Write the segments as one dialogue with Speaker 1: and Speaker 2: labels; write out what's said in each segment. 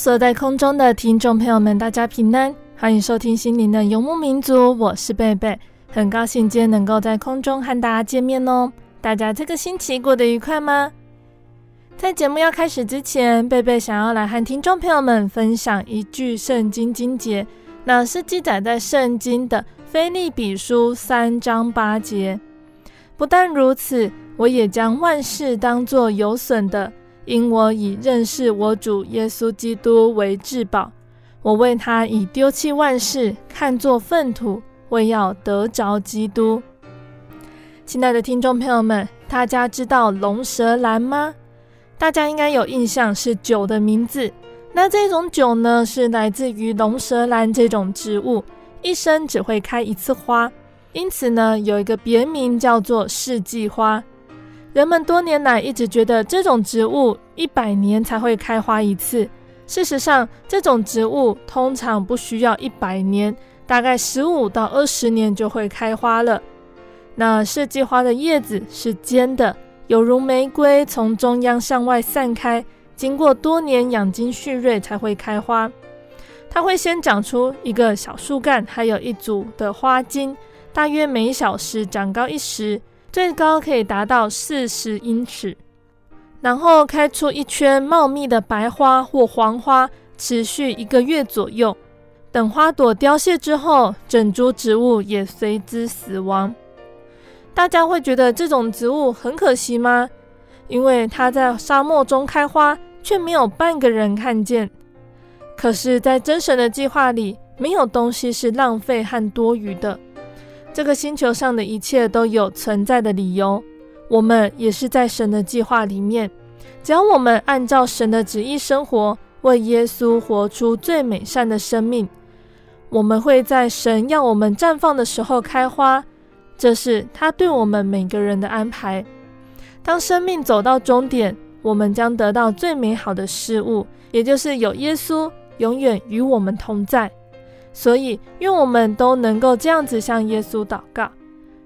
Speaker 1: 所在空中的听众朋友们，大家平安，欢迎收听心灵的游牧民族，我是贝贝，很高兴今天能够在空中和大家见面哦。大家这个星期过得愉快吗？在节目要开始之前，贝贝想要来和听众朋友们分享一句圣经经节，那是记载在圣经的腓立比书三章八节。不但如此，我也将万事当作有损的。因我以认识我主耶稣基督为至宝，我为他已丢弃万事，看作粪土，为要得着基督。亲爱的听众朋友们，大家知道龙舌兰吗？大家应该有印象，是酒的名字。那这种酒呢，是来自于龙舌兰这种植物，一生只会开一次花，因此呢，有一个别名叫做世纪花。人们多年来一直觉得这种植物一百年才会开花一次。事实上，这种植物通常不需要一百年，大概十五到二十年就会开花了。那设计花的叶子是尖的，有如玫瑰，从中央向外散开，经过多年养精蓄锐才会开花。它会先长出一个小树干，还有一组的花茎，大约每小时长高一时。最高可以达到四十英尺，然后开出一圈茂密的白花或黄花，持续一个月左右。等花朵凋谢之后，整株植物也随之死亡。大家会觉得这种植物很可惜吗？因为它在沙漠中开花，却没有半个人看见。可是，在真神的计划里，没有东西是浪费和多余的。这个星球上的一切都有存在的理由，我们也是在神的计划里面。只要我们按照神的旨意生活，为耶稣活出最美善的生命，我们会在神要我们绽放的时候开花。这是他对我们每个人的安排。当生命走到终点，我们将得到最美好的事物，也就是有耶稣永远与我们同在。所以，愿我们都能够这样子向耶稣祷告：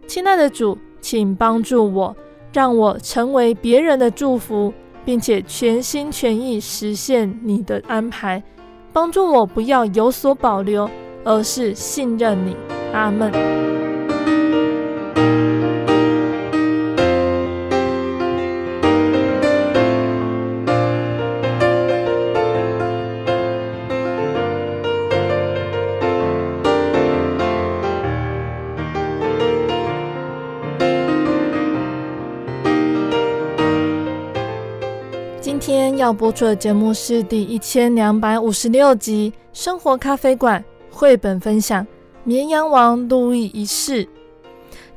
Speaker 1: 亲爱的主，请帮助我，让我成为别人的祝福，并且全心全意实现你的安排。帮助我不要有所保留，而是信任你。阿门。要播出的节目是第一千两百五十六集《生活咖啡馆》绘本分享《绵羊王路易一世》。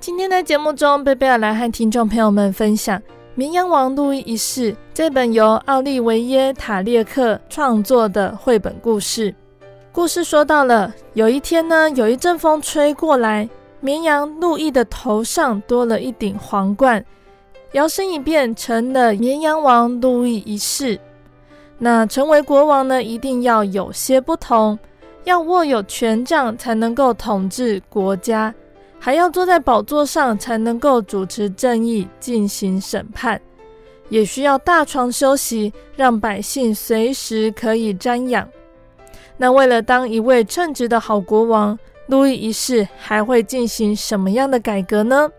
Speaker 1: 今天在节目中，贝贝要来和听众朋友们分享《绵羊王路易一世》这本由奥利维耶·塔列克创作的绘本故事。故事说到了有一天呢，有一阵风吹过来，绵羊路易的头上多了一顶皇冠。摇身一变成了绵羊王路易一世。那成为国王呢，一定要有些不同，要握有权杖才能够统治国家。
Speaker 2: 还要坐在宝座上才能够主持正义、进行审判，也需要大床休息，让百姓随时可以瞻仰。那为了当一位称职的好国王，路易一世还会进行什么样的改革呢？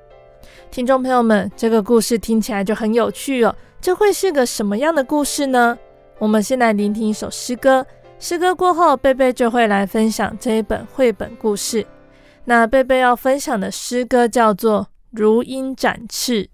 Speaker 2: 听众朋友们，这个故事听起来就很有趣哦。这会是个什么样的故事呢？我们先来聆听一首诗歌。诗歌过后，贝贝就会来分享这一本绘本故事。那贝贝要分享的诗歌叫做《如鹰展翅》。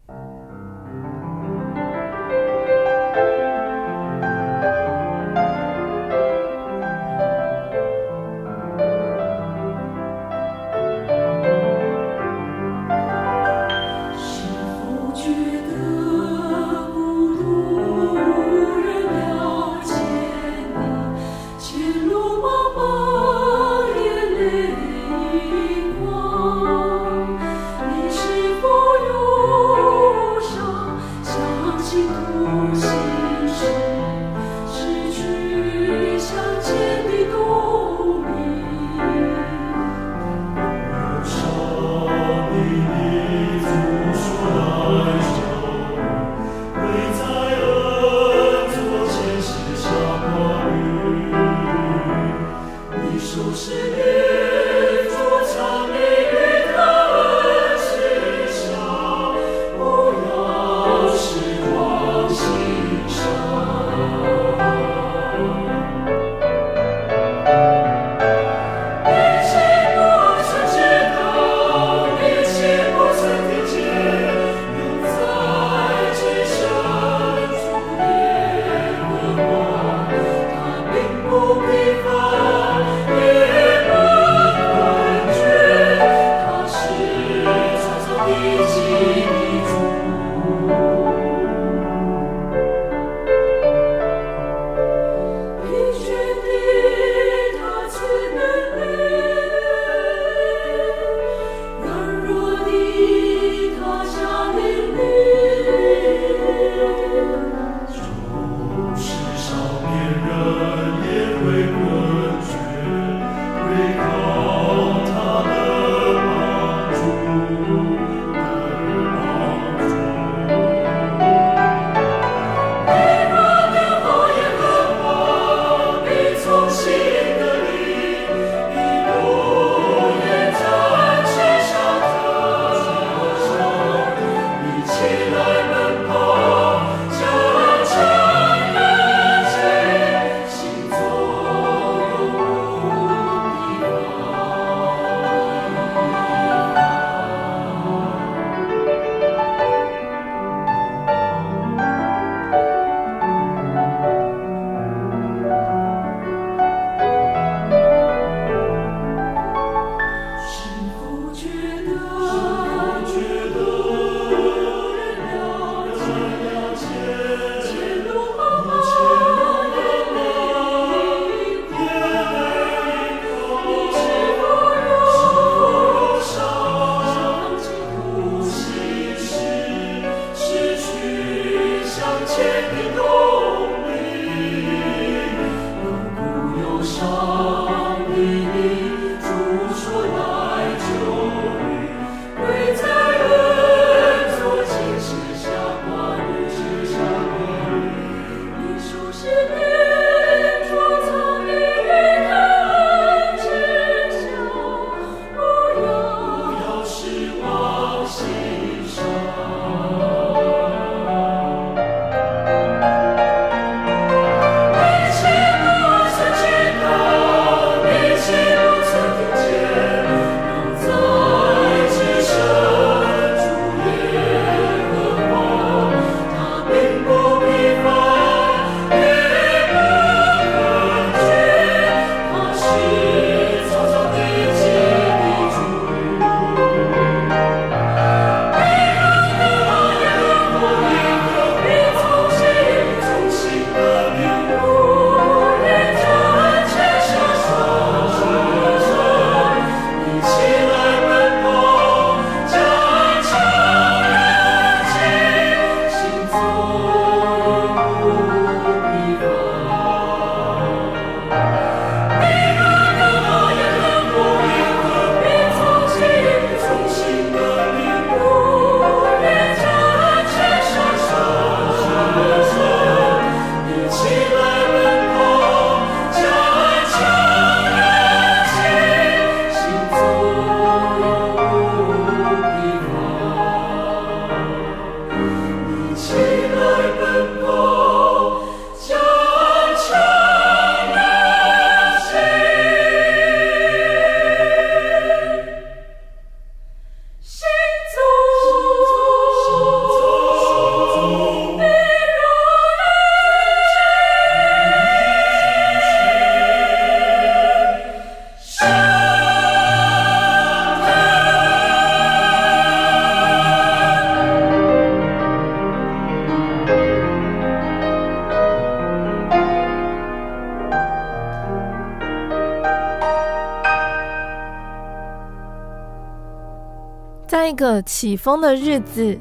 Speaker 1: 在一个起风的日子，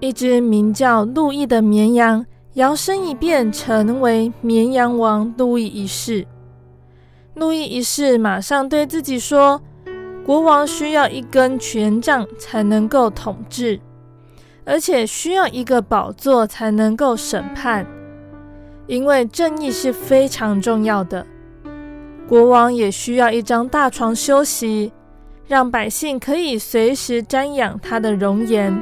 Speaker 1: 一只名叫路易的绵羊摇身一变，成为绵羊王路易一世。路易一世马上对自己说：“国王需要一根权杖才能够统治，而且需要一个宝座才能够审判，因为正义是非常重要的。国王也需要一张大床休息。”让百姓可以随时瞻仰他的容颜。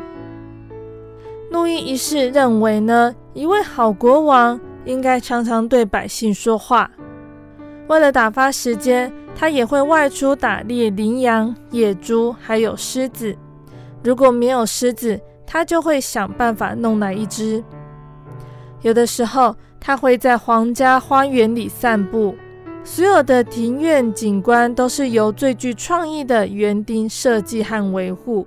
Speaker 1: 路易一世认为呢，一位好国王应该常常对百姓说话。为了打发时间，他也会外出打猎，羚羊、野猪，还有狮子。如果没有狮子，他就会想办法弄来一只。有的时候，他会在皇家花园里散步。所有的庭院景观都是由最具创意的园丁设计和维护。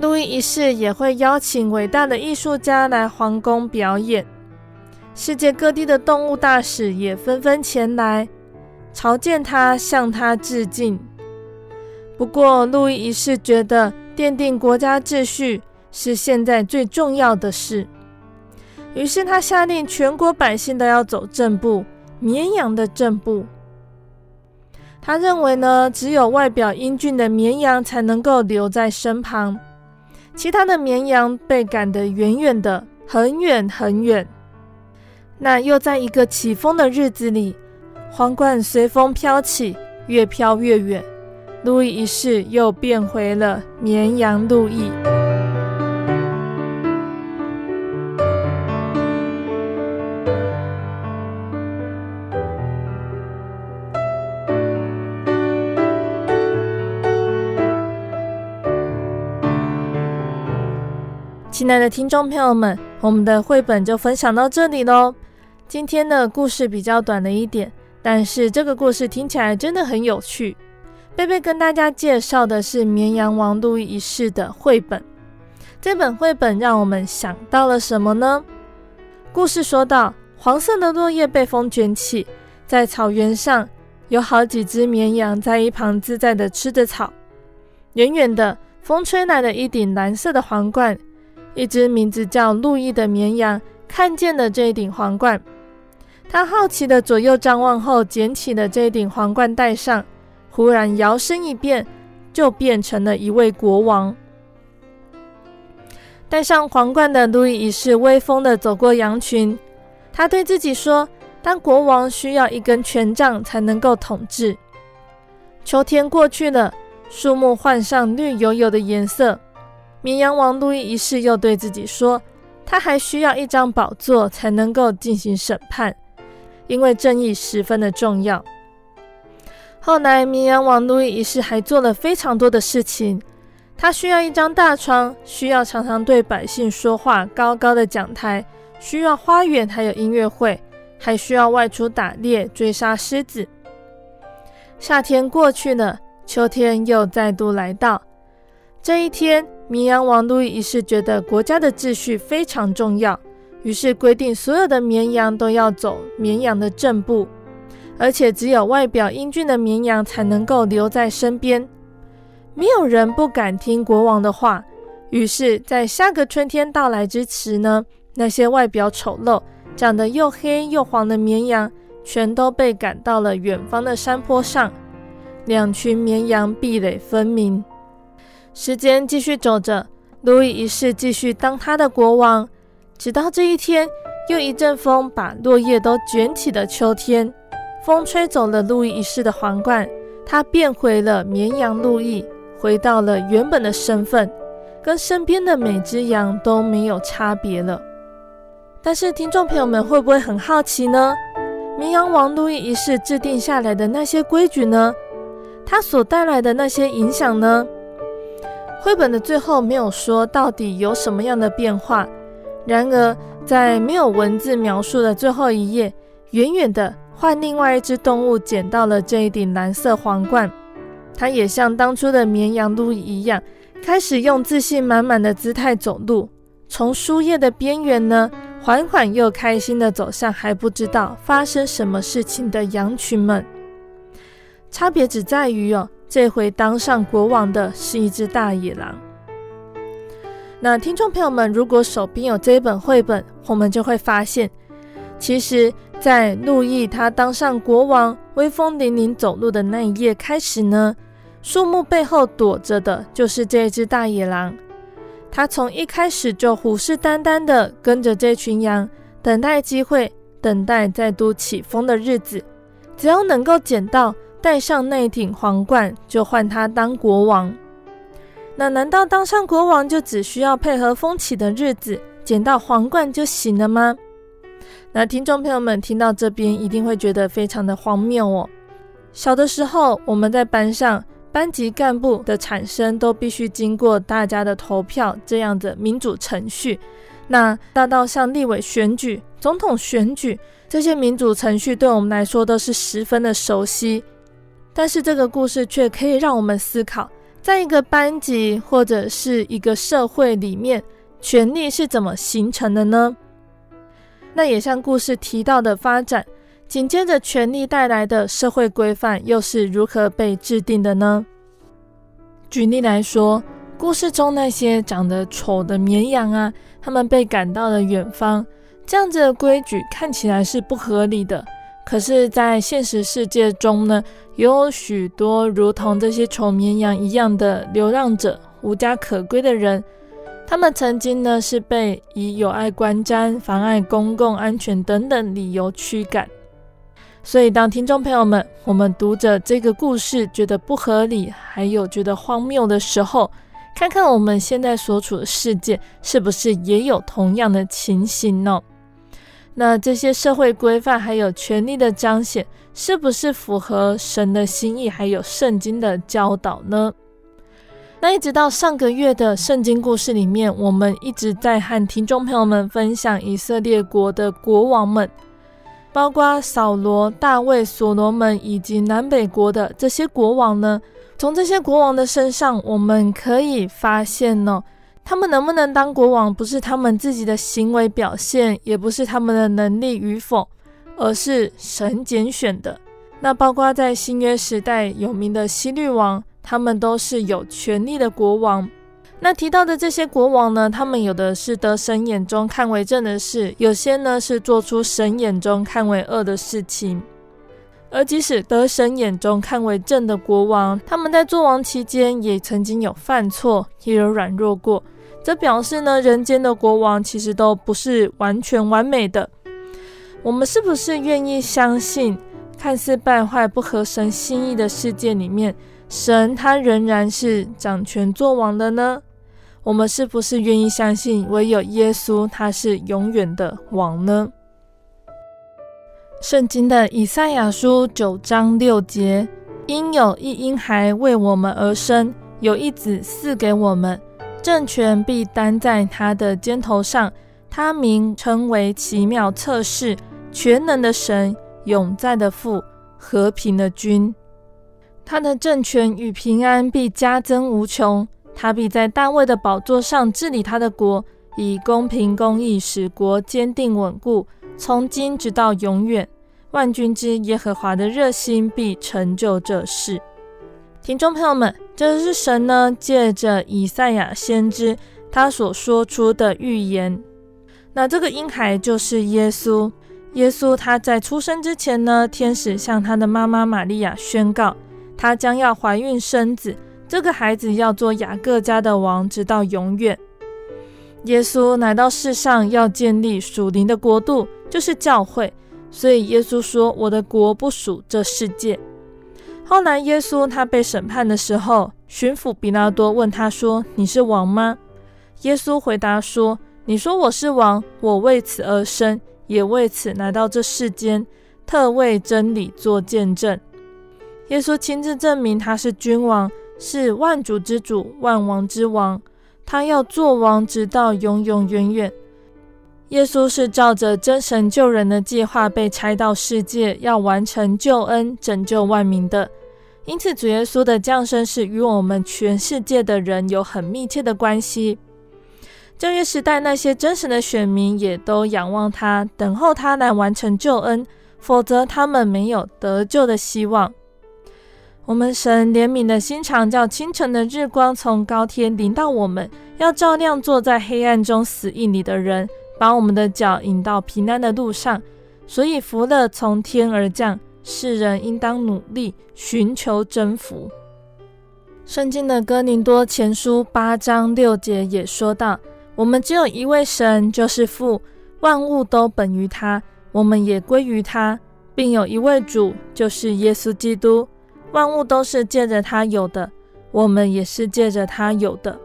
Speaker 1: 路易一世也会邀请伟大的艺术家来皇宫表演，世界各地的动物大使也纷纷前来朝见他，向他致敬。不过，路易一世觉得奠定国家秩序是现在最重要的事，于是他下令全国百姓都要走正步。绵羊的正步，他认为呢，只有外表英俊的绵羊才能够留在身旁，其他的绵羊被赶得远远的，很远很远。那又在一个起风的日子里，皇冠随风飘起，越飘越远，路易一世又变回了绵羊路易。亲爱的听众朋友们，我们的绘本就分享到这里喽。今天的故事比较短了一点，但是这个故事听起来真的很有趣。贝贝跟大家介绍的是绵羊王路易一世的绘本。这本绘本让我们想到了什么呢？故事说到，黄色的落叶被风卷起，在草原上有好几只绵羊在一旁自在地吃着草。远远的，风吹来了一顶蓝色的皇冠。一只名字叫路易的绵羊看见了这一顶皇冠，他好奇的左右张望后，捡起了这一顶皇冠戴上，忽然摇身一变，就变成了一位国王。戴上皇冠的路易一世威风的走过羊群，他对自己说：“当国王需要一根权杖才能够统治。”秋天过去了，树木换上绿油油的颜色。绵羊王路易一世又对自己说：“他还需要一张宝座才能够进行审判，因为正义十分的重要。”后来，绵羊王路易一世还做了非常多的事情。他需要一张大床，需要常常对百姓说话，高高的讲台，需要花园，还有音乐会，还需要外出打猎，追杀狮子。夏天过去了，秋天又再度来到。这一天，绵羊王路易一世觉得国家的秩序非常重要，于是规定所有的绵羊都要走绵羊的正步，而且只有外表英俊的绵羊才能够留在身边。没有人不敢听国王的话，于是，在下个春天到来之时呢，那些外表丑陋、长得又黑又黄的绵羊，全都被赶到了远方的山坡上，两群绵羊壁垒分明。时间继续走着，路易一世继续当他的国王，直到这一天，又一阵风把落叶都卷起的秋天，风吹走了路易一世的皇冠，他变回了绵羊路易，回到了原本的身份，跟身边的每只羊都没有差别了。但是，听众朋友们会不会很好奇呢？绵羊王路易一世制定下来的那些规矩呢？他所带来的那些影响呢？绘本的最后没有说到底有什么样的变化，然而在没有文字描述的最后一页，远远的换另外一只动物捡到了这一顶蓝色皇冠，它也像当初的绵羊路易一样，开始用自信满满的姿态走路，从书页的边缘呢，缓缓又开心的走向还不知道发生什么事情的羊群们。差别只在于哦，这回当上国王的是一只大野狼。那听众朋友们，如果手边有这本绘本，我们就会发现，其实，在路易他当上国王、威风凛凛走路的那一页开始呢，树木背后躲着的就是这只大野狼。他从一开始就虎视眈眈地跟着这群羊，等待机会，等待再度起风的日子。只要能够捡到，戴上那顶皇冠，就换他当国王。那难道当上国王就只需要配合风起的日子，捡到皇冠就行了吗？那听众朋友们听到这边一定会觉得非常的荒谬哦。小的时候，我们在班上班级干部的产生都必须经过大家的投票这样的民主程序。那大到像立委选举、总统选举这些民主程序，对我们来说都是十分的熟悉。但是这个故事却可以让我们思考。在一个班级或者是一个社会里面，权力是怎么形成的呢？那也像故事提到的发展，紧接着权力带来的社会规范又是如何被制定的呢？举例来说，故事中那些长得丑的绵羊啊，他们被赶到了远方，这样子的规矩看起来是不合理的。可是，在现实世界中呢，有许多如同这些丑绵羊一样的流浪者、无家可归的人，他们曾经呢是被以有碍观瞻、妨碍公共安全等等理由驱赶。所以，当听众朋友们，我们读着这个故事觉得不合理，还有觉得荒谬的时候，看看我们现在所处的世界，是不是也有同样的情形呢？那这些社会规范还有权力的彰显，是不是符合神的心意，还有圣经的教导呢？那一直到上个月的圣经故事里面，我们一直在和听众朋友们分享以色列国的国王们，包括扫罗、大卫、所罗门以及南北国的这些国王呢。从这些国王的身上，我们可以发现呢。他们能不能当国王，不是他们自己的行为表现，也不是他们的能力与否，而是神拣选的。那包括在新约时代有名的希律王，他们都是有权力的国王。那提到的这些国王呢，他们有的是得神眼中看为正的事，有些呢是做出神眼中看为恶的事情。而即使得神眼中看为正的国王，他们在做王期间也曾经有犯错，也有软弱过。这表示呢，人间的国王其实都不是完全完美的。我们是不是愿意相信，看似败坏、不合神心意的世界里面，神他仍然是掌权作王的呢？我们是不是愿意相信，唯有耶稣他是永远的王呢？圣经的以赛亚书九章六节：因有一婴孩为我们而生，有一子赐给我们。政权必担在他的肩头上，他名称为奇妙测试、全能的神、永在的父、和平的君。他的政权与平安必加增无穷，他必在大卫的宝座上治理他的国，以公平公义使国坚定稳固，从今直到永远。万军之耶和华的热心必成就这事。听众朋友们，这是神呢借着以赛亚先知他所说出的预言。那这个婴孩就是耶稣。耶稣他在出生之前呢，天使向他的妈妈玛利亚宣告，他将要怀孕生子，这个孩子要做雅各家的王，直到永远。耶稣来到世上要建立属灵的国度，就是教会。所以耶稣说：“我的国不属这世界。”后来，耶稣他被审判的时候，巡抚比拉多问他说：“你是王吗？”耶稣回答说：“你说我是王，我为此而生，也为此来到这世间，特为真理做见证。”耶稣亲自证明他是君王，是万主之主、万王之王，他要做王直到永永远远。耶稣是照着真神救人的计划被差到世界，要完成救恩、拯救万民的。因此，主耶稣的降生是与我们全世界的人有很密切的关系。正月时代那些真神的选民也都仰望他，等候他来完成救恩，否则他们没有得救的希望。我们神怜悯的心肠，叫清晨的日光从高天临到我们，要照亮坐在黑暗中死意里的人，把我们的脚引到平安的路上。所以福乐从天而降，世人应当努力寻求征服。圣经的哥林多前书八章六节也说到：我们只有一位神，就是父，万物都本于他，我们也归于他，并有一位主，就是耶稣基督。万物都是借着他有的，我们也是借着他有的。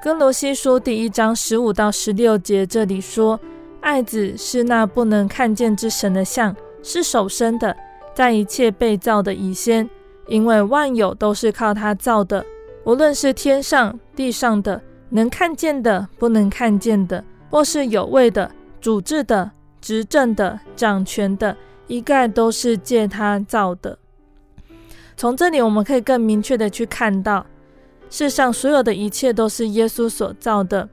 Speaker 1: 哥罗西书第一章十五到十六节这里说：爱子是那不能看见之神的像，是手生的，在一切被造的以先，因为万有都是靠他造的，无论是天上地上的，能看见的，不能看见的，或是有位的、主治的、执政的、掌权的，一概都是借他造的。从这里，我们可以更明确的去看到，世上所有的一切都是耶稣所造的。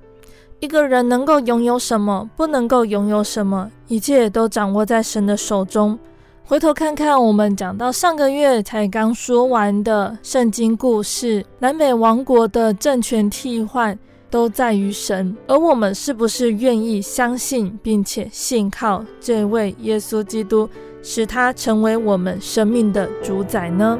Speaker 1: 一个人能够拥有什么，不能够拥有什么，一切都掌握在神的手中。回头看看，我们讲到上个月才刚说完的圣经故事，南北王国的政权替换都在于神，而我们是不是愿意相信并且信靠这位耶稣基督？使他成为我们生命的主宰呢？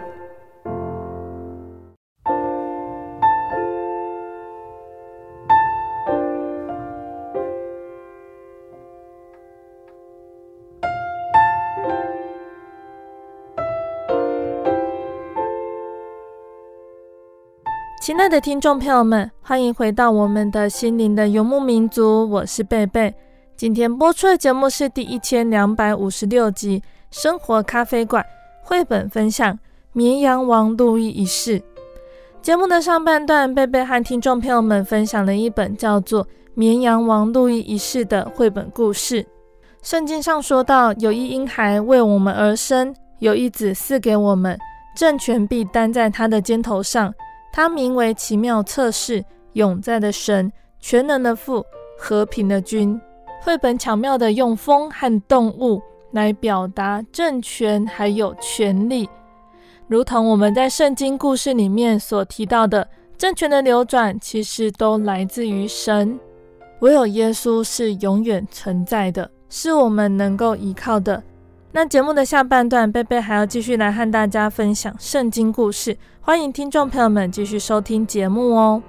Speaker 1: 亲爱的听众朋友们，欢迎回到我们的心灵的游牧民族，我是贝贝。今天播出的节目是第一千两百五十六集《生活咖啡馆》绘本分享《绵羊王路易一世》。节目的上半段，贝贝和听众朋友们分享了一本叫做《绵羊王路易一世》的绘本故事。圣经上说到，有一婴孩为我们而生，有一子赐给我们，政权必担在他的肩头上。他名为奇妙测试、永在的神、全能的父、和平的君。绘本巧妙地用风和动物来表达政权还有权力，如同我们在圣经故事里面所提到的，政权的流转其实都来自于神。唯有耶稣是永远存在的，是我们能够依靠的。那节目的下半段，贝贝还要继续来和大家分享圣经故事，欢迎听众朋友们继续收听节目哦。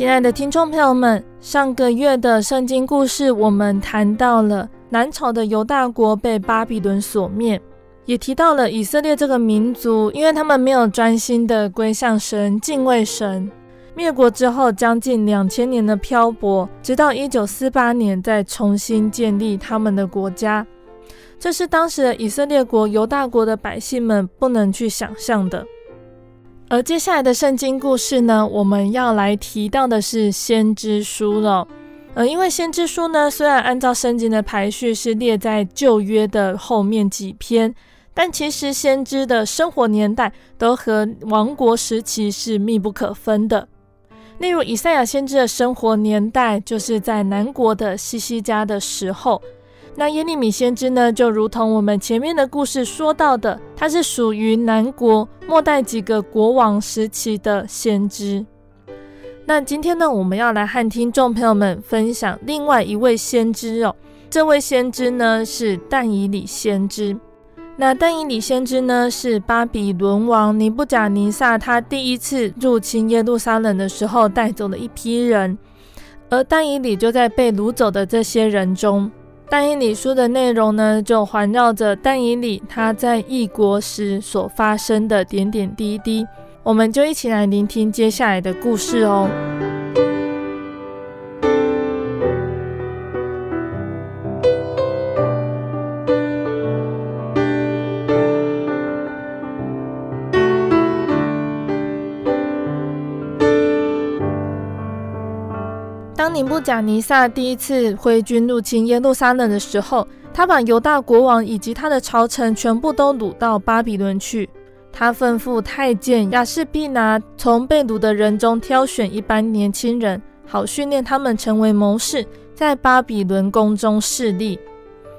Speaker 1: 亲爱的听众朋友们，上个月的圣经故事，我们谈到了南朝的犹大国被巴比伦所灭，也提到了以色列这个民族，因为他们没有专心的归向神、敬畏神，灭国之后将近两千年的漂泊，直到一九四八年再重新建立他们的国家，这是当时的以色列国犹大国的百姓们不能去想象的。而接下来的圣经故事呢，我们要来提到的是先知书了。呃，因为先知书呢，虽然按照圣经的排序是列在旧约的后面几篇，但其实先知的生活年代都和王国时期是密不可分的。例如以赛亚先知的生活年代，就是在南国的西西家的时候。那耶利米先知呢，就如同我们前面的故事说到的，他是属于南国末代几个国王时期的先知。那今天呢，我们要来和听众朋友们分享另外一位先知哦。这位先知呢，是但以理先知。那但以理先知呢，是巴比伦王尼布甲尼撒他第一次入侵耶路撒冷的时候带走了一批人，而但以理就在被掳走的这些人中。但以理书的内容呢，就环绕着但以理他在异国时所发生的点点滴滴，我们就一起来聆听接下来的故事哦。尼布甲尼撒第一次挥军入侵耶路撒冷的时候，他把犹大国王以及他的朝臣全部都掳到巴比伦去。他吩咐太监亚士必拿从被掳的人中挑选一班年轻人，好训练他们成为谋士，在巴比伦宫中侍立。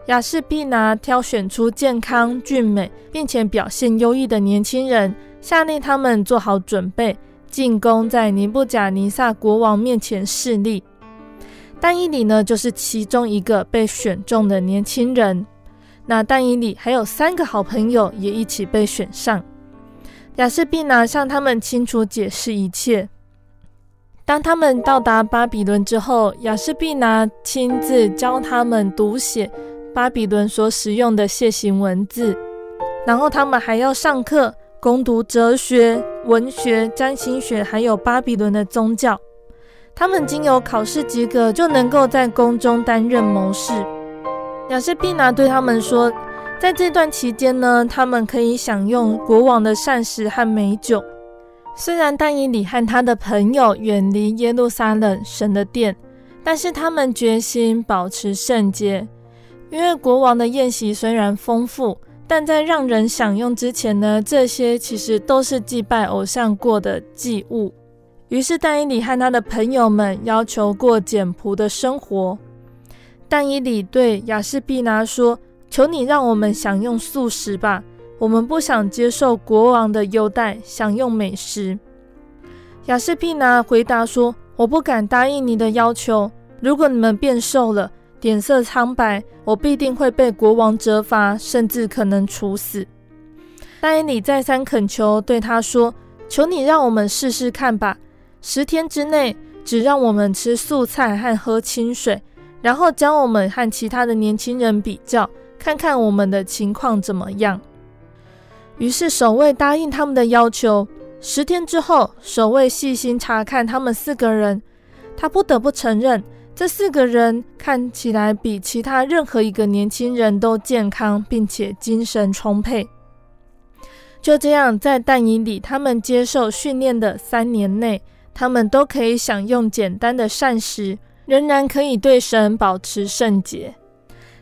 Speaker 1: 亚士必拿挑选出健康俊美并且表现优异的年轻人，下令他们做好准备，进宫在尼布甲尼撒国王面前侍立。但以理呢，就是其中一个被选中的年轻人。那但以理还有三个好朋友也一起被选上。亚示必拿向他们清楚解释一切。当他们到达巴比伦之后，亚示必拿亲自教他们读写巴比伦所使用的楔形文字，然后他们还要上课攻读哲学、文学、占星学，还有巴比伦的宗教。他们经由考试及格，就能够在宫中担任谋士。亚示必拿对他们说，在这段期间呢，他们可以享用国王的膳食和美酒。虽然但以理和他的朋友远离耶路撒冷神的殿，但是他们决心保持圣洁，因为国王的宴席虽然丰富，但在让人享用之前呢，这些其实都是祭拜偶像过的祭物。于是，但以理和他的朋友们要求过简朴的生活。但以理对亚示必拿说：“求你让我们享用素食吧，我们不想接受国王的优待，享用美食。”亚示必拿回答说：“我不敢答应你的要求。如果你们变瘦了，脸色苍白，我必定会被国王责罚，甚至可能处死。”但以理再三恳求，对他说：“求你让我们试试看吧。”十天之内，只让我们吃素菜和喝清水，然后将我们和其他的年轻人比较，看看我们的情况怎么样。于是守卫答应他们的要求。十天之后，守卫细心查看他们四个人，他不得不承认，这四个人看起来比其他任何一个年轻人都健康，并且精神充沛。就这样，在但以理他们接受训练的三年内。他们都可以享用简单的膳食，仍然可以对神保持圣洁。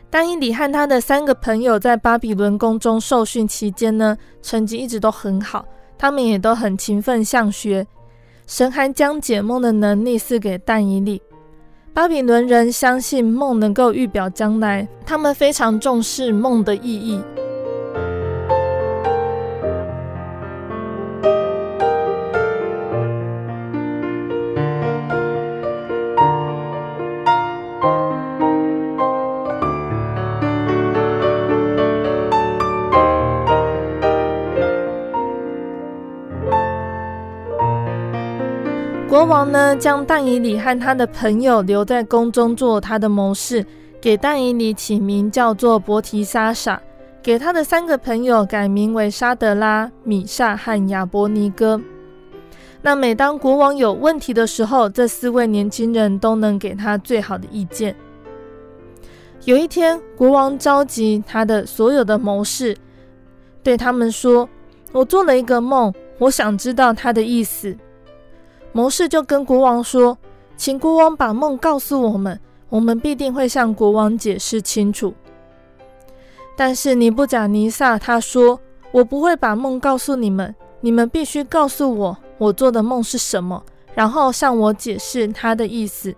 Speaker 1: 但以理和他的三个朋友在巴比伦宫中受训期间呢，成绩一直都很好，他们也都很勤奋向学。神还将解梦的能力赐给但以理。巴比伦人相信梦能够预表将来，他们非常重视梦的意义。国王呢，将但以理和他的朋友留在宫中做他的谋士，给但以理起名叫做伯提沙撒，给他的三个朋友改名为沙德拉、米煞和亚伯尼哥。那每当国王有问题的时候，这四位年轻人都能给他最好的意见。有一天，国王召集他的所有的谋士，对他们说：“我做了一个梦，我想知道他的意思。”谋士就跟国王说：“请国王把梦告诉我们，我们必定会向国王解释清楚。”但是尼布甲尼撒他说：“我不会把梦告诉你们，你们必须告诉我，我做的梦是什么，然后向我解释他的意思。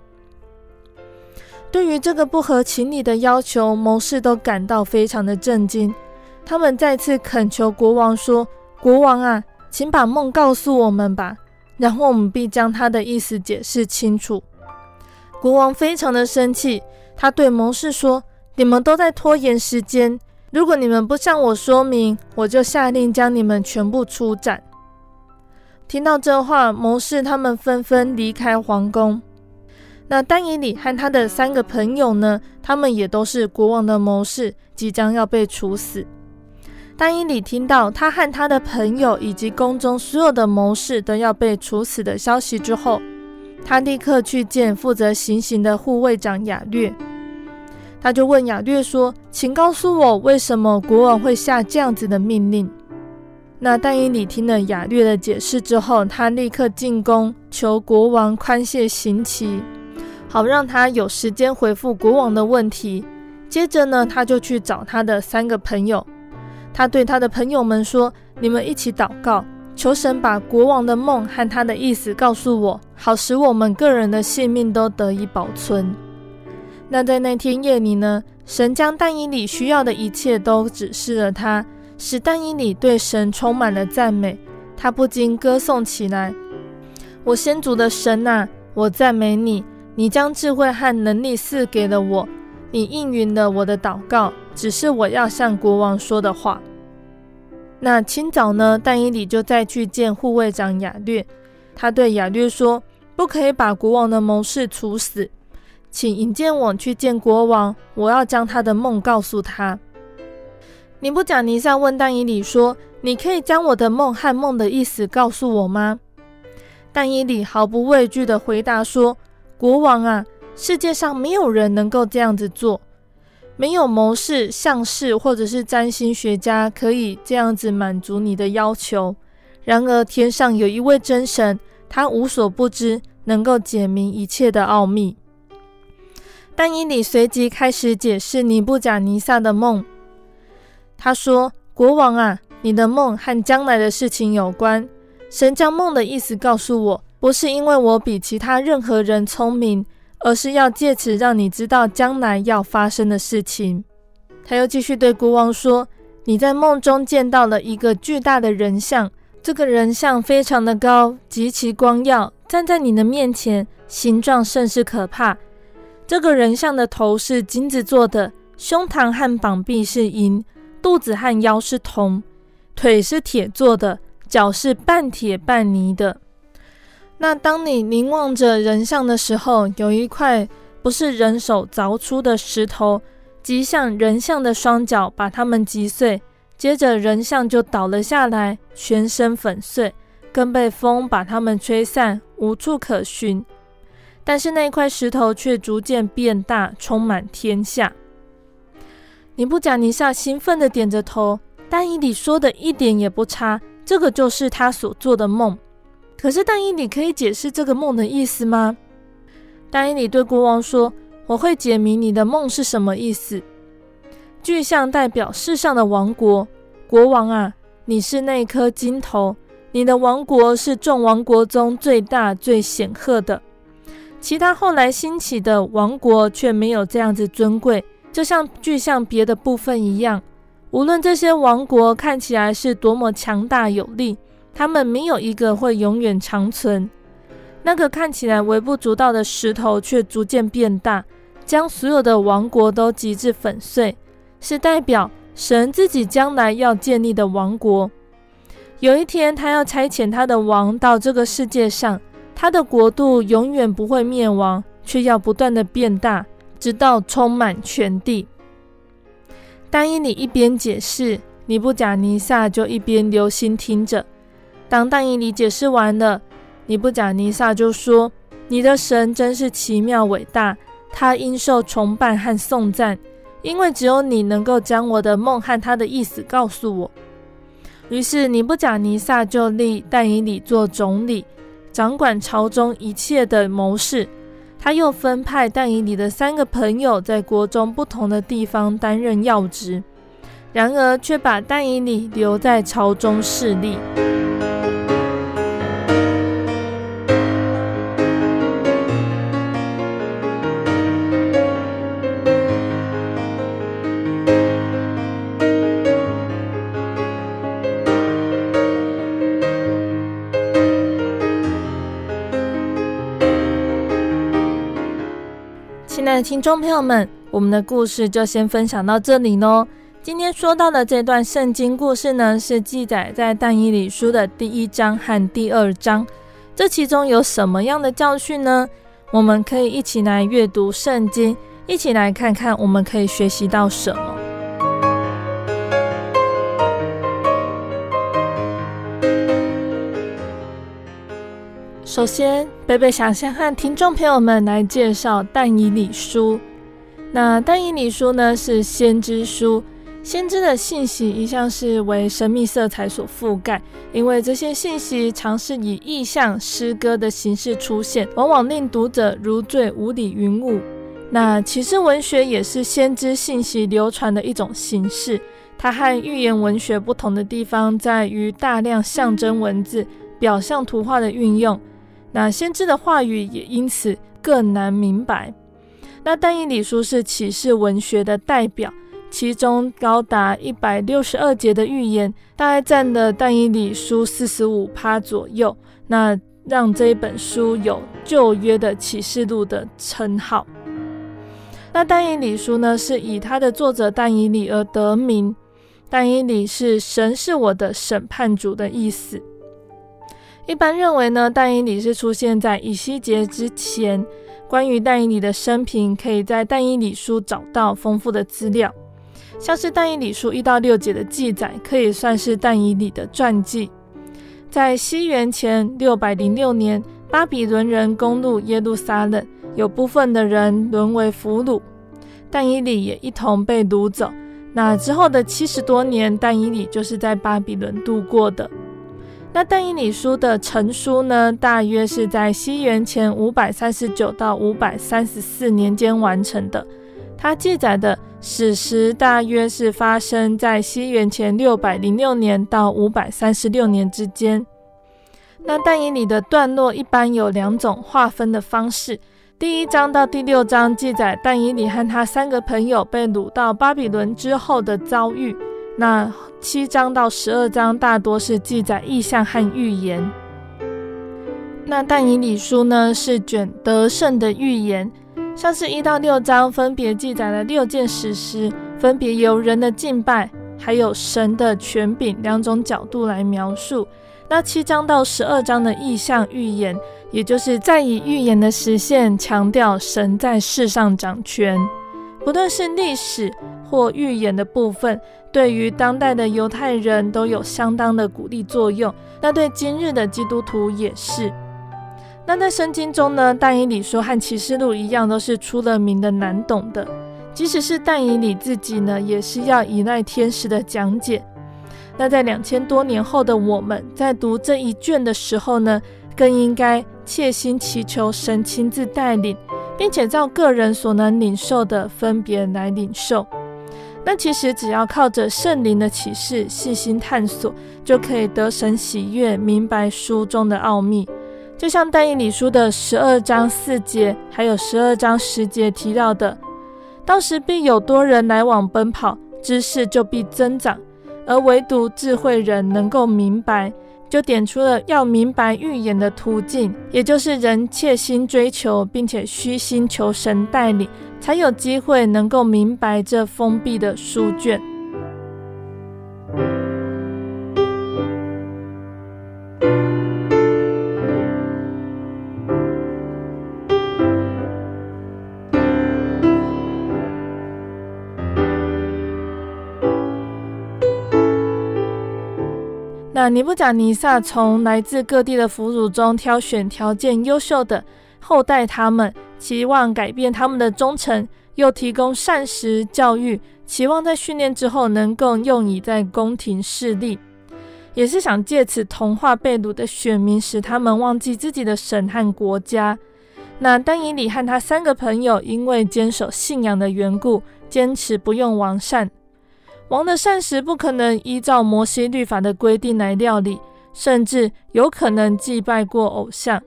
Speaker 1: 对于这个不合情理的要求，谋士都感到非常的震惊。他们再次恳求国王说：“国王啊，请把梦告诉我们吧，然后我们必将他的意思解释清楚。”国王非常的生气，他对谋士说：“你们都在拖延时间，如果你们不向我说明，我就下令将你们全部处斩。”听到这话，谋士他们纷纷离开皇宫。那丹尼里和他的三个朋友呢？他们也都是国王的谋士，即将要被处死。但伊里听到他和他的朋友以及宫中所有的谋士都要被处死的消息之后，他立刻去见负责行刑的护卫长亚略。他就问亚略说：“请告诉我，为什么国王会下这样子的命令？”那但伊里听了亚略的解释之后，他立刻进宫求国王宽限刑期。好让他有时间回复国王的问题。接着呢，他就去找他的三个朋友。他对他的朋友们说：“你们一起祷告，求神把国王的梦和他的意思告诉我，好使我们个人的性命都得以保存。”那在那天夜里呢，神将但以理需要的一切都指示了他，使但以理对神充满了赞美。他不禁歌颂起来：“我先祖的神啊，我赞美你。”你将智慧和能力赐给了我，你应允了我的祷告，只是我要向国王说的话。那清早呢，但伊理就再去见护卫长亚略，他对亚略说：“不可以把国王的谋士处死，请引荐我去见国王，我要将他的梦告诉他。”尼布甲尼撒问但伊理说：“你可以将我的梦和梦的意思告诉我吗？”但伊理毫不畏惧地回答说。国王啊，世界上没有人能够这样子做，没有谋士、相士或者是占星学家可以这样子满足你的要求。然而，天上有一位真神，他无所不知，能够解明一切的奥秘。但以理随即开始解释尼布甲尼撒的梦。他说：“国王啊，你的梦和将来的事情有关。神将梦的意思告诉我。”不是因为我比其他任何人聪明，而是要借此让你知道将来要发生的事情。他又继续对国王说：“你在梦中见到了一个巨大的人像，这个人像非常的高，极其光耀，站在你的面前，形状甚是可怕。这个人像的头是金子做的，胸膛和膀臂是银，肚子和腰是铜，腿是铁做的，脚是半铁半泥的。”那当你凝望着人像的时候，有一块不是人手凿出的石头击向人像的双脚，把它们击碎。接着人像就倒了下来，全身粉碎，更被风把它们吹散，无处可寻。但是那块石头却逐渐变大，充满天下。尼布甲尼撒兴奋地点着头，但以理说的一点也不差，这个就是他所做的梦。可是但以理可以解释这个梦的意思吗？但以理对国王说：“我会解明你的梦是什么意思。巨像代表世上的王国，国王啊，你是那颗金头，你的王国是众王国中最大最显赫的。其他后来兴起的王国却没有这样子尊贵，就像巨像别的部分一样。无论这些王国看起来是多么强大有力。”他们没有一个会永远长存。那个看起来微不足道的石头却逐渐变大，将所有的王国都击至粉碎，是代表神自己将来要建立的王国。有一天，他要差遣他的王到这个世界上，他的国度永远不会灭亡，却要不断的变大，直到充满全地。但以理一边解释，尼布甲尼撒就一边留心听着。当但以理解释完了，尼布甲尼撒就说：“你的神真是奇妙伟大，他应受崇拜和颂赞，因为只有你能够将我的梦和他的意思告诉我。”于是尼布甲尼撒就立但以理做总理，掌管朝中一切的谋士。他又分派但以理的三个朋友在国中不同的地方担任要职，然而却把但以理留在朝中侍立。爱的听众朋友们，我们的故事就先分享到这里喽。今天说到的这段圣经故事呢，是记载在但以理书的第一章和第二章。这其中有什么样的教训呢？我们可以一起来阅读圣经，一起来看看我们可以学习到什么。首先，贝贝想先和听众朋友们来介绍但以理书。那但以理书呢，是先知书。先知的信息一向是为神秘色彩所覆盖，因为这些信息常是以意象、诗歌的形式出现，往往令读者如坠无里云雾。那其实文学也是先知信息流传的一种形式。它和预言文学不同的地方在于大量象征文字、表象图画的运用。那先知的话语也因此更难明白。那但以理书是启示文学的代表。其中高达一百六十二节的预言，大概占了但以理书四十五趴左右。那让这一本书有旧约的启示录的称号。那但以理书呢，是以他的作者但以理而得名。但以理是神是我的审判主的意思。一般认为呢，但以理是出现在以西结之前。关于但以理的生平，可以在但以理书找到丰富的资料。像是但以理书一到六节的记载，可以算是但以理的传记。在西元前六百零六年，巴比伦人攻入耶路撒冷，有部分的人沦为俘虏，但以理也一同被掳走。那之后的七十多年，但以理就是在巴比伦度过的。那但以理书的成书呢，大约是在西元前五百三十九到五百三十四年间完成的。它记载的史实大约是发生在西元前六百零六年到五百三十六年之间。那但以理的段落一般有两种划分的方式：第一章到第六章记载但以理和他三个朋友被掳到巴比伦之后的遭遇；那七章到十二章大多是记载意象和预言。那但以理书呢，是卷得胜的预言。像是一到六章分别记载了六件史实，分别由人的敬拜还有神的权柄两种角度来描述。那七章到十二章的意象预言，也就是在以预言的实现强调神在世上掌权。不论是历史或预言的部分，对于当代的犹太人都有相当的鼓励作用。那对今日的基督徒也是。那在圣经中呢，但以理书和启示录一样，都是出了名的难懂的。即使是但以理自己呢，也是要依赖天使的讲解。那在两千多年后的我们，在读这一卷的时候呢，更应该切心祈求神亲自带领，并且照个人所能领受的分别来领受。那其实只要靠着圣灵的启示，细心探索，就可以得神喜悦，明白书中的奥秘。就像但以理书的十二章四节，还有十二章十节提到的，到时必有多人来往奔跑，知识就必增长，而唯独智慧人能够明白，就点出了要明白预言的途径，也就是人切心追求，并且虚心求神带领，才有机会能够明白这封闭的书卷。那尼布甲尼撒从来自各地的俘虏中挑选条件优秀的后代，他们期望改变他们的忠诚，又提供膳食教育，期望在训练之后能够用以在宫廷势力，也是想借此同化被掳的选民，使他们忘记自己的神和国家。那丹以里和他三个朋友因为坚守信仰的缘故，坚持不用王膳。王的膳食不可能依照摩西律法的规定来料理，甚至有可能祭拜过偶像。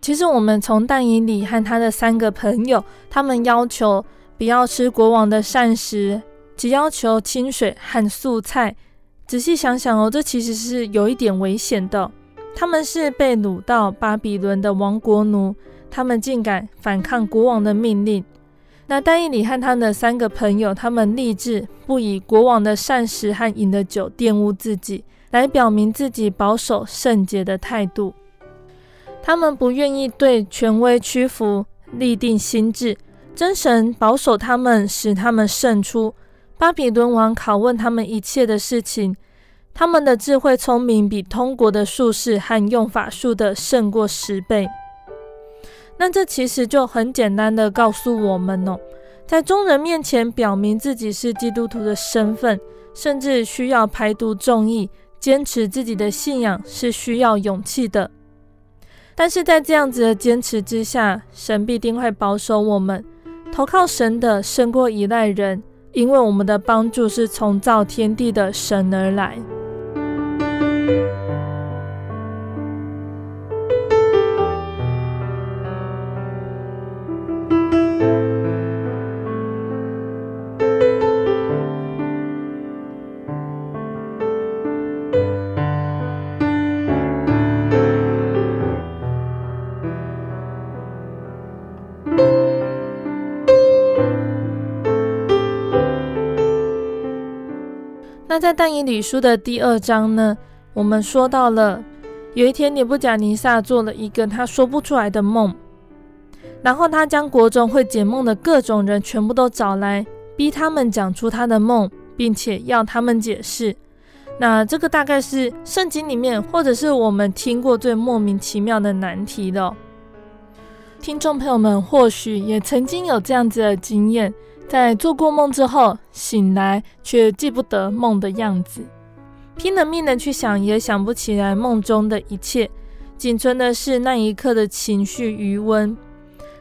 Speaker 1: 其实，我们从但以理和他的三个朋友，他们要求不要吃国王的膳食，只要求清水和素菜。仔细想想哦，这其实是有一点危险的。他们是被掳到巴比伦的亡国奴，他们竟敢反抗国王的命令。那但以理和他的三个朋友，他们立志不以国王的膳食和饮的酒玷污自己，来表明自己保守圣洁的态度。他们不愿意对权威屈服，立定心志，真神保守他们，使他们胜出。巴比伦王拷问他们一切的事情，他们的智慧聪明比通国的术士和用法术的胜过十倍。那这其实就很简单的告诉我们哦，在众人面前表明自己是基督徒的身份，甚至需要排毒众议，坚持自己的信仰是需要勇气的。但是在这样子的坚持之下，神必定会保守我们。投靠神的胜过依赖人，因为我们的帮助是从造天地的神而来。那在但以理书的第二章呢，我们说到了有一天，尼布甲尼撒做了一个他说不出来的梦，然后他将国中会解梦的各种人全部都找来，逼他们讲出他的梦，并且要他们解释。那这个大概是圣经里面，或者是我们听过最莫名其妙的难题了。听众朋友们或许也曾经有这样子的经验。在做过梦之后醒来，却记不得梦的样子，拼了命的去想，也想不起来梦中的一切，仅存的是那一刻的情绪余温。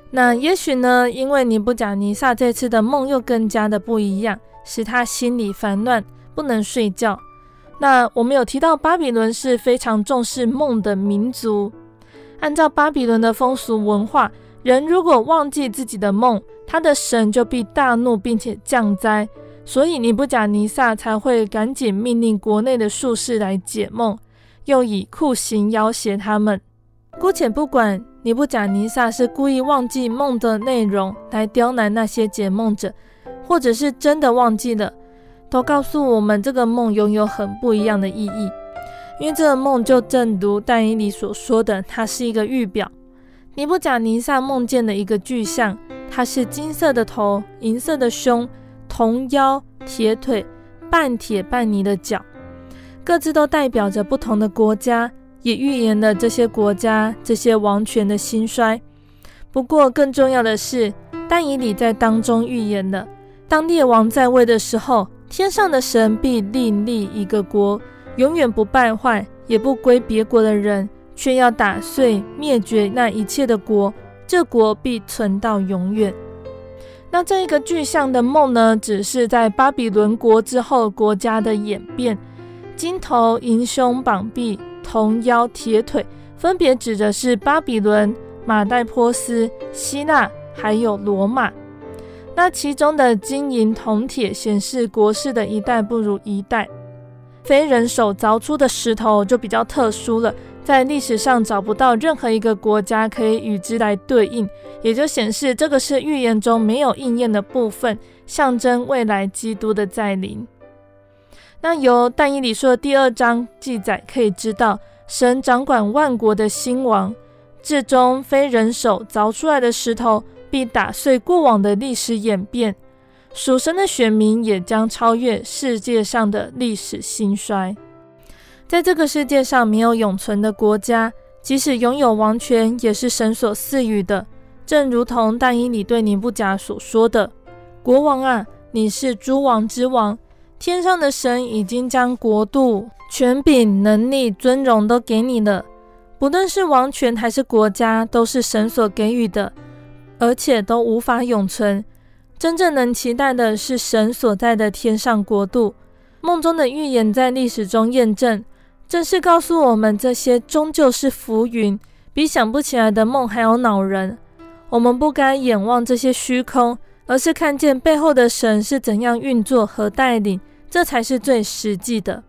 Speaker 1: 那也许呢，因为尼布甲尼撒这次的梦又更加的不一样，使他心里烦乱，不能睡觉。那我们有提到，巴比伦是非常重视梦的民族，按照巴比伦的风俗文化。人如果忘记自己的梦，他的神就必大怒，并且降灾。所以尼布甲尼撒才会赶紧命令国内的术士来解梦，又以酷刑要挟他们。姑且不管尼布甲尼撒是故意忘记梦的内容来刁难那些解梦者，或者是真的忘记了，都告诉我们这个梦拥有很不一样的意义。因为这个梦就正如但以理所说的，它是一个预表。尼布甲尼撒梦见的一个巨像，它是金色的头、银色的胸、铜腰、铁腿、半铁半泥的脚，各自都代表着不同的国家，也预言了这些国家、这些王权的兴衰。不过，更重要的是，但以理在当中预言了，当列王在位的时候，天上的神必另立一个国，永远不败坏，也不归别国的人。却要打碎灭绝那一切的国，这国必存到永远。那这一个具象的梦呢，只是在巴比伦国之后国家的演变。金头、银胸、膀臂、铜腰、铁腿，分别指的是巴比伦、马代波斯、希腊还有罗马。那其中的金银铜铁显示国势的一代不如一代。非人手凿出的石头就比较特殊了。在历史上找不到任何一个国家可以与之来对应，也就显示这个是预言中没有应验的部分，象征未来基督的再临。那由但以理书的第二章记载可以知道，神掌管万国的兴亡，至终非人手凿出来的石头必打碎过往的历史演变，属神的选民也将超越世界上的历史兴衰。在这个世界上没有永存的国家，即使拥有王权，也是神所赐予的。正如同但以理对尼布甲所说的：“国王啊，你是诸王之王，天上的神已经将国度、权柄、能力、尊荣都给你了。不论是王权还是国家，都是神所给予的，而且都无法永存。真正能期待的是神所在的天上国度。梦中的预言在历史中验证。”正是告诉我们，这些终究是浮云，比想不起来的梦还要恼人。我们不该眼望这些虚空，而是看见背后的神是怎样运作和带领，这才是最实际的。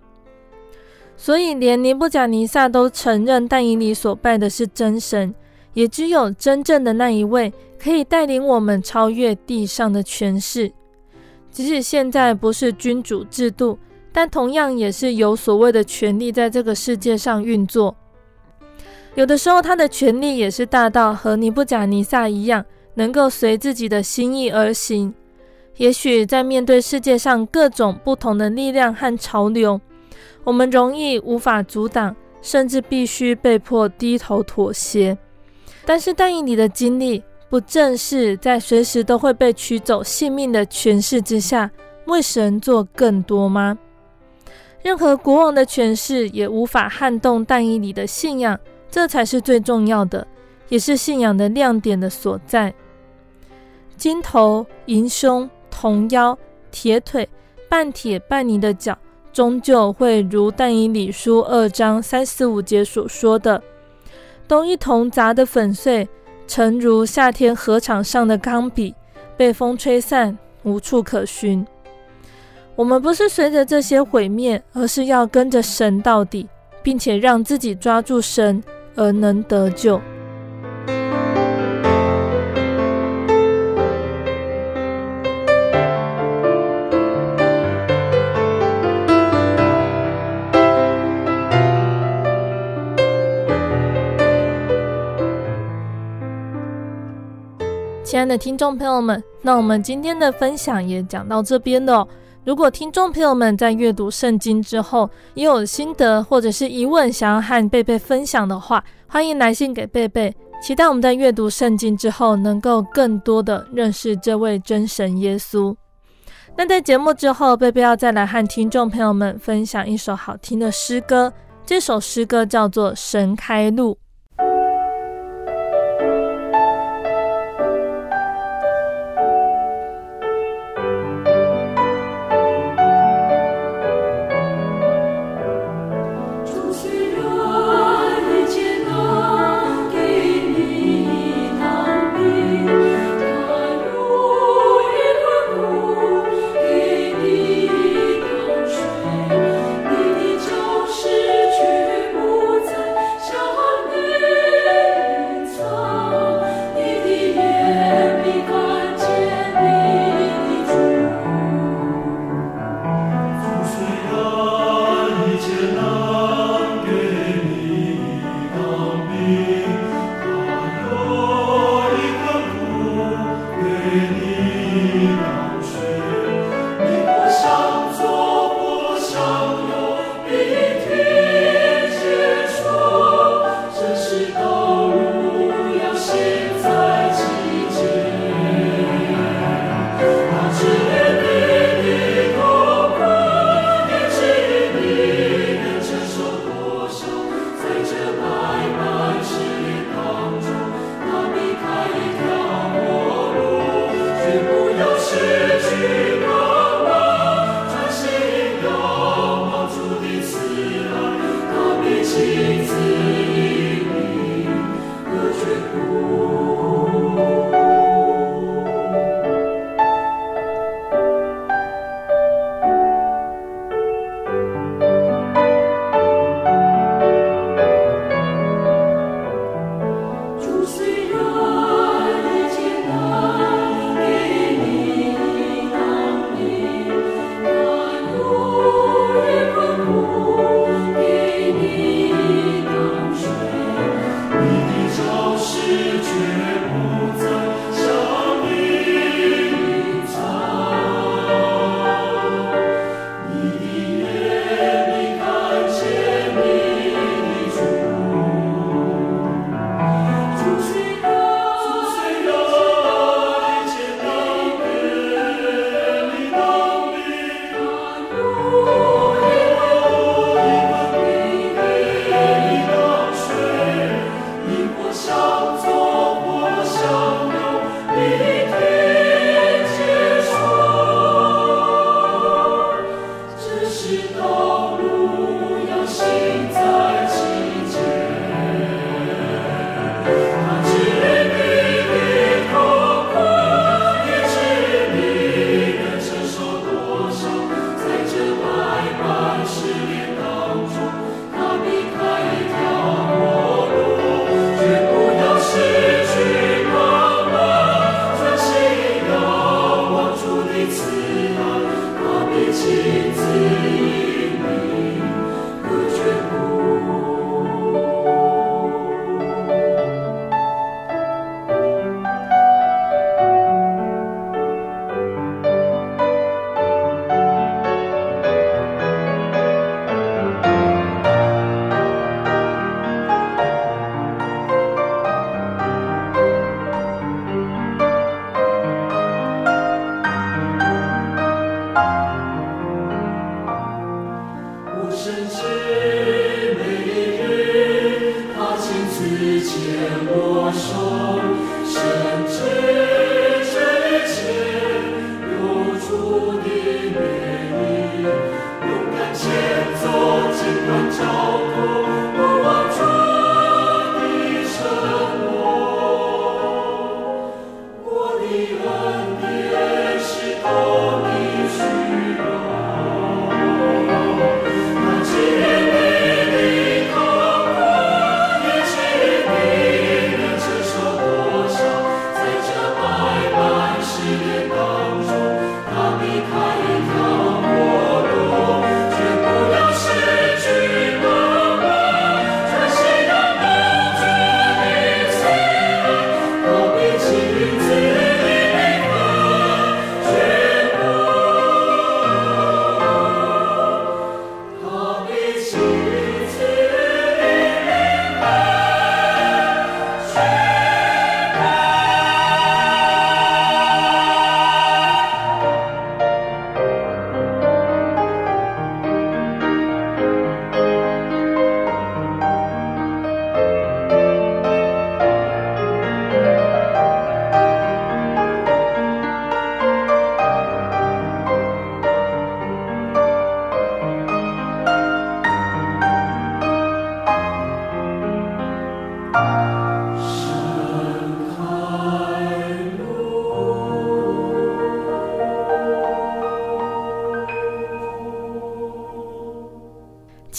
Speaker 1: 所以，连尼布甲尼撒都承认但以理所拜的是真神，也只有真正的那一位可以带领我们超越地上的权势。即使现在不是君主制度，但同样也是有所谓的权力在这个世界上运作。有的时候，他的权力也是大到和尼布甲尼撒一样，能够随自己的心意而行。也许在面对世界上各种不同的力量和潮流，我们容易无法阻挡，甚至必须被迫低头妥协。但是但以你的经历，不正是在随时都会被取走性命的权势之下，为神做更多吗？任何国王的权势也无法撼动但以理的信仰，这才是最重要的，也是信仰的亮点的所在。金头、银胸、铜腰、铁腿、半铁半泥的脚，终究会如但以理书二章三四五节所说的，都一同砸得粉碎，诚如夏天禾场上的钢笔，被风吹散，无处可寻。我们不是随着这些毁灭，而是要跟着神到底，并且让自己抓住神，而能得救。亲爱的听众朋友们，那我们今天的分享也讲到这边了哦。如果听众朋友们在阅读圣经之后也有心得或者是疑问，想要和贝贝分享的话，欢迎来信给贝贝。期待我们在阅读圣经之后，能够更多的认识这位真神耶稣。那在节目之后，贝贝要再来和听众朋友们分享一首好听的诗歌，这首诗歌叫做《神开路》。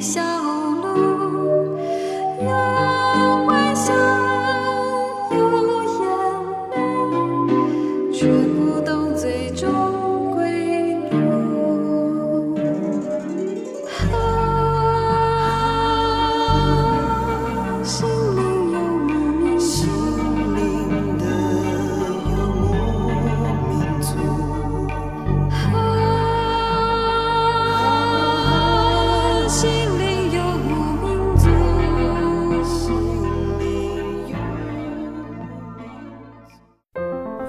Speaker 2: 笑。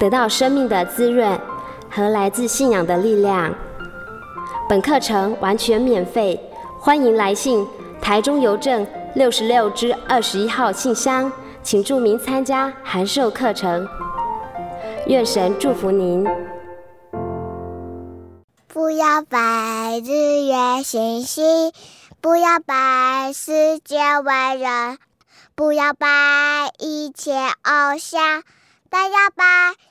Speaker 3: 得到生命的滋润和来自信仰的力量。本课程完全免费，欢迎来信台中邮政六十六支二十一号信箱，请注明参加函授课程。愿神祝福您。
Speaker 4: 不要拜日月星星，不要拜世界伟人，不要拜一切偶像，但要拜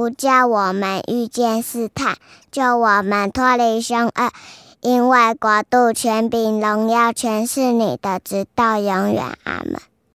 Speaker 4: 不叫我们遇见试探，救我们脱离凶恶。因为国度、权柄、荣耀，全是你的，直到永远。阿门。